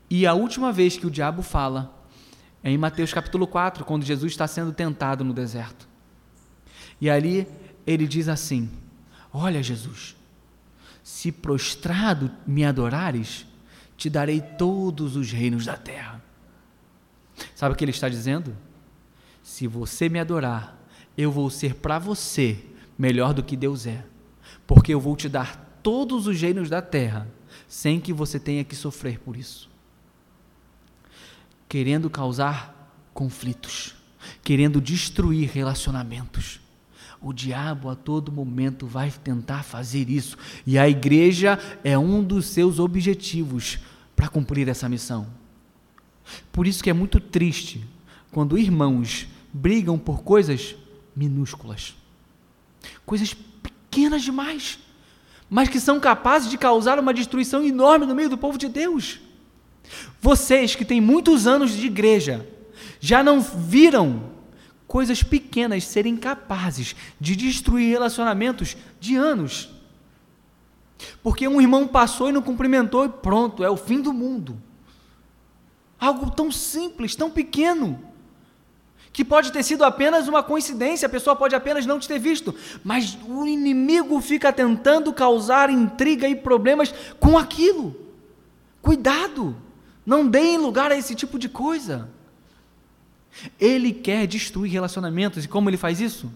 E a última vez que o diabo fala é em Mateus capítulo 4, quando Jesus está sendo tentado no deserto. E ali ele diz assim: Olha, Jesus, se prostrado me adorares, te darei todos os reinos da terra. Sabe o que ele está dizendo? Se você me adorar, eu vou ser para você melhor do que Deus é, porque eu vou te dar todos os reinos da terra, sem que você tenha que sofrer por isso. Querendo causar conflitos, querendo destruir relacionamentos. O diabo a todo momento vai tentar fazer isso, e a igreja é um dos seus objetivos para cumprir essa missão. Por isso que é muito triste quando irmãos brigam por coisas minúsculas. Coisas pequenas demais, mas que são capazes de causar uma destruição enorme no meio do povo de Deus. Vocês que têm muitos anos de igreja, já não viram coisas pequenas serem capazes de destruir relacionamentos de anos. Porque um irmão passou e não cumprimentou e pronto, é o fim do mundo. Algo tão simples, tão pequeno que pode ter sido apenas uma coincidência, a pessoa pode apenas não te ter visto, mas o inimigo fica tentando causar intriga e problemas com aquilo. Cuidado, não deem lugar a esse tipo de coisa. Ele quer destruir relacionamentos, e como ele faz isso?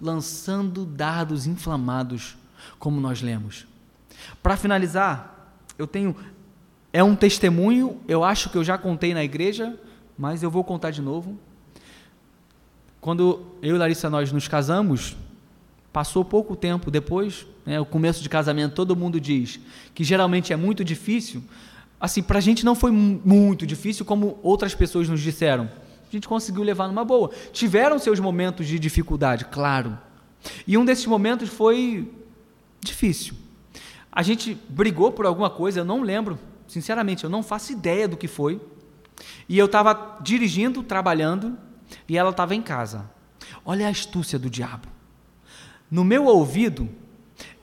Lançando dados inflamados, como nós lemos. Para finalizar, eu tenho. É um testemunho, eu acho que eu já contei na igreja, mas eu vou contar de novo. Quando eu e Larissa nós nos casamos, passou pouco tempo depois, né, o começo de casamento, todo mundo diz que geralmente é muito difícil. Assim, para a gente não foi muito difícil, como outras pessoas nos disseram. A gente conseguiu levar numa boa. Tiveram seus momentos de dificuldade, claro. E um desses momentos foi difícil. A gente brigou por alguma coisa, eu não lembro, sinceramente, eu não faço ideia do que foi. E eu estava dirigindo, trabalhando, e ela estava em casa. Olha a astúcia do diabo. No meu ouvido,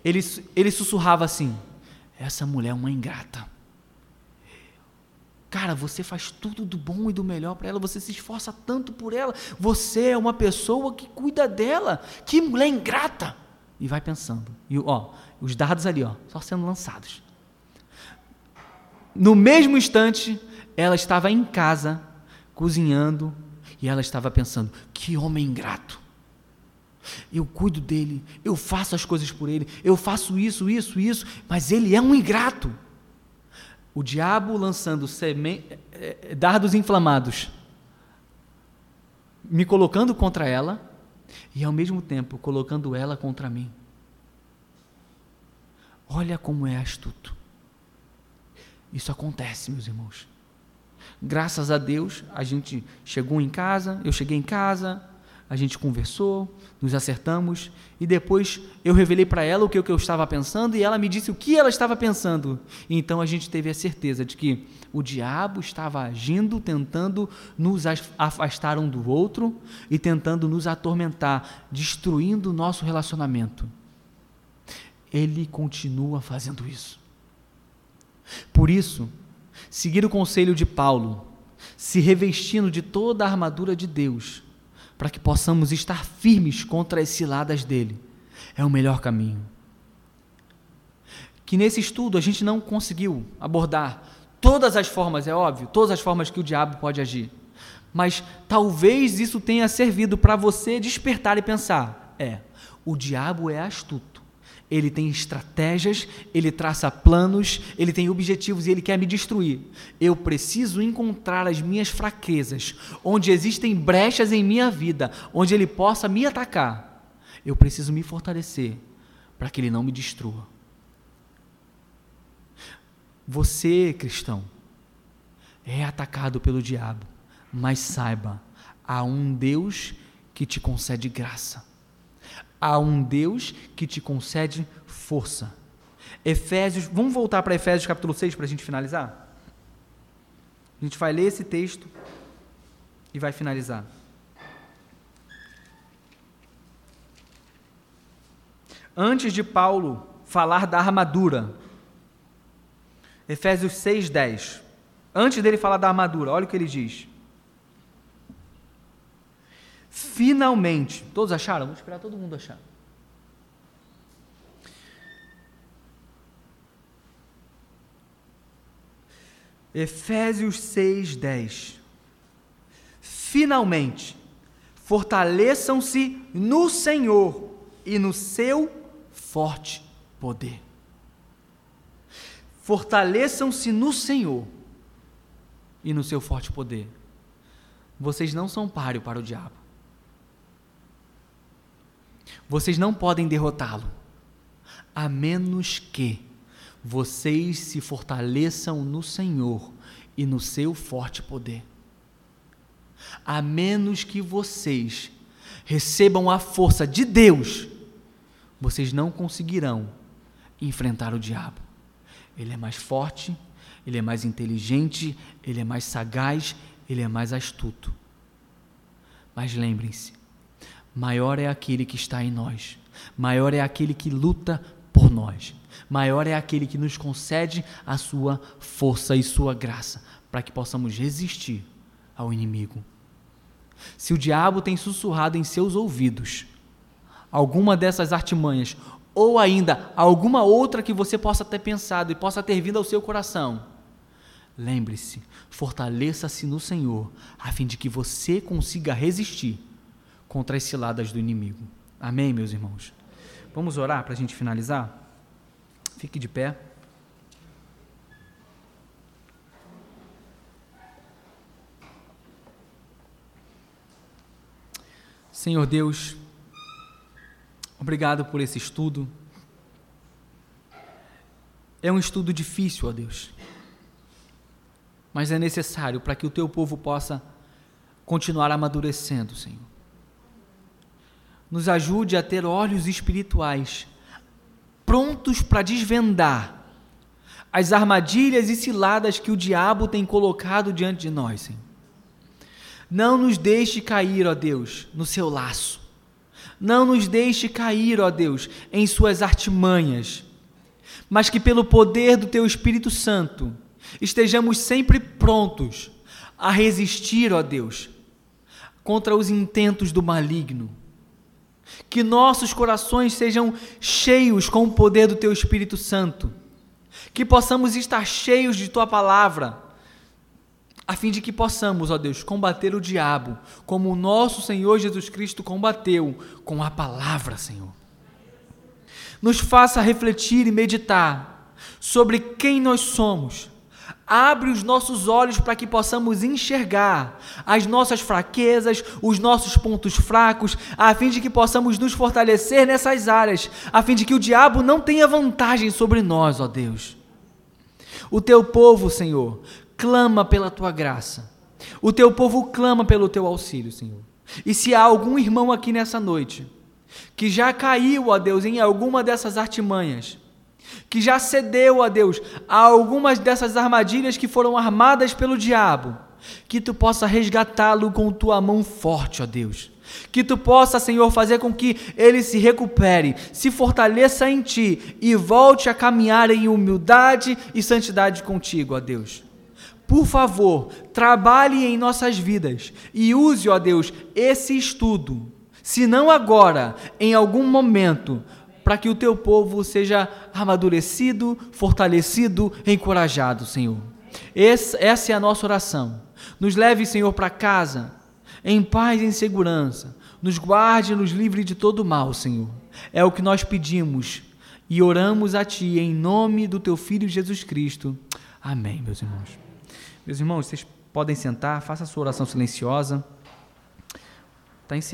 ele, ele sussurrava assim: essa mulher é uma ingrata. Cara, você faz tudo do bom e do melhor para ela, você se esforça tanto por ela, você é uma pessoa que cuida dela. Que mulher ingrata! E vai pensando. E ó, os dados ali, ó, só sendo lançados. No mesmo instante, ela estava em casa, cozinhando, e ela estava pensando: que homem ingrato. Eu cuido dele, eu faço as coisas por ele, eu faço isso, isso, isso, mas ele é um ingrato o diabo lançando semen... Eh, eh, dardos inflamados, me colocando contra ela e ao mesmo tempo colocando ela contra mim. Olha como é astuto. Isso acontece, meus irmãos. Graças a Deus, a gente chegou em casa, eu cheguei em casa, a gente conversou, nos acertamos e depois eu revelei para ela o que, eu estava pensando e ela me disse o que ela estava pensando. Então a gente teve a certeza de que o diabo estava agindo, tentando nos afastar um do outro e tentando nos atormentar, destruindo o nosso relacionamento. Ele continua fazendo isso. Por isso, seguir o conselho de Paulo, se revestindo de toda a armadura de Deus, para que possamos estar firmes contra as ciladas dele. É o melhor caminho. Que nesse estudo a gente não conseguiu abordar todas as formas, é óbvio, todas as formas que o diabo pode agir. Mas talvez isso tenha servido para você despertar e pensar: é, o diabo é astuto ele tem estratégias, ele traça planos, ele tem objetivos e ele quer me destruir. Eu preciso encontrar as minhas fraquezas, onde existem brechas em minha vida, onde ele possa me atacar. Eu preciso me fortalecer para que ele não me destrua. Você, cristão, é atacado pelo diabo, mas saiba, há um Deus que te concede graça a um Deus que te concede força. Efésios, vamos voltar para Efésios capítulo 6 para a gente finalizar? A gente vai ler esse texto e vai finalizar. Antes de Paulo falar da armadura, Efésios 6:10. Antes dele falar da armadura, olha o que ele diz. Finalmente, todos acharam? Vou esperar todo mundo achar. Efésios 6, 10. Finalmente, fortaleçam-se no Senhor e no seu forte poder. Fortaleçam-se no Senhor e no seu forte poder. Vocês não são páreo para o diabo. Vocês não podem derrotá-lo, a menos que vocês se fortaleçam no Senhor e no seu forte poder. A menos que vocês recebam a força de Deus, vocês não conseguirão enfrentar o diabo. Ele é mais forte, ele é mais inteligente, ele é mais sagaz, ele é mais astuto. Mas lembrem-se, maior é aquele que está em nós, maior é aquele que luta por nós, maior é aquele que nos concede a sua força e sua graça, para que possamos resistir ao inimigo. Se o diabo tem sussurrado em seus ouvidos alguma dessas artimanhas, ou ainda alguma outra que você possa ter pensado e possa ter vindo ao seu coração, lembre-se, fortaleça-se no Senhor, a fim de que você consiga resistir contra as ciladas do inimigo. Amém, meus irmãos? Vamos orar para a gente finalizar? Fique de pé. Senhor Deus, obrigado por esse estudo. É um estudo difícil, ó Deus, mas é necessário para que o teu povo possa continuar amadurecendo, Senhor nos ajude a ter olhos espirituais prontos para desvendar as armadilhas e ciladas que o diabo tem colocado diante de nós, Senhor. Não nos deixe cair, ó Deus, no seu laço. Não nos deixe cair, ó Deus, em suas artimanhas. mas que pelo poder do Teu Espírito Santo estejamos sempre prontos a resistir, ó Deus, contra os intentos do maligno. Que nossos corações sejam cheios com o poder do Teu Espírito Santo. Que possamos estar cheios de Tua palavra, a fim de que possamos, ó Deus, combater o diabo, como o nosso Senhor Jesus Cristo combateu com a palavra, Senhor. Nos faça refletir e meditar sobre quem nós somos Abre os nossos olhos para que possamos enxergar as nossas fraquezas, os nossos pontos fracos, a fim de que possamos nos fortalecer nessas áreas, a fim de que o diabo não tenha vantagem sobre nós, ó Deus. O teu povo, Senhor, clama pela tua graça. O teu povo clama pelo teu auxílio, Senhor. E se há algum irmão aqui nessa noite que já caiu, ó Deus, em alguma dessas artimanhas, que já cedeu a Deus a algumas dessas armadilhas que foram armadas pelo diabo, que tu possa resgatá-lo com tua mão forte, ó Deus. Que tu possa, Senhor, fazer com que ele se recupere, se fortaleça em ti e volte a caminhar em humildade e santidade contigo, ó Deus. Por favor, trabalhe em nossas vidas e use, ó Deus, esse estudo, se não agora, em algum momento, para que o teu povo seja amadurecido, fortalecido, encorajado, Senhor. Esse, essa é a nossa oração. Nos leve, Senhor, para casa, em paz e em segurança. Nos guarde e nos livre de todo mal, Senhor. É o que nós pedimos e oramos a Ti em nome do Teu Filho Jesus Cristo. Amém, meus irmãos. Meus irmãos, vocês podem sentar, faça a sua oração silenciosa. Está encerrado.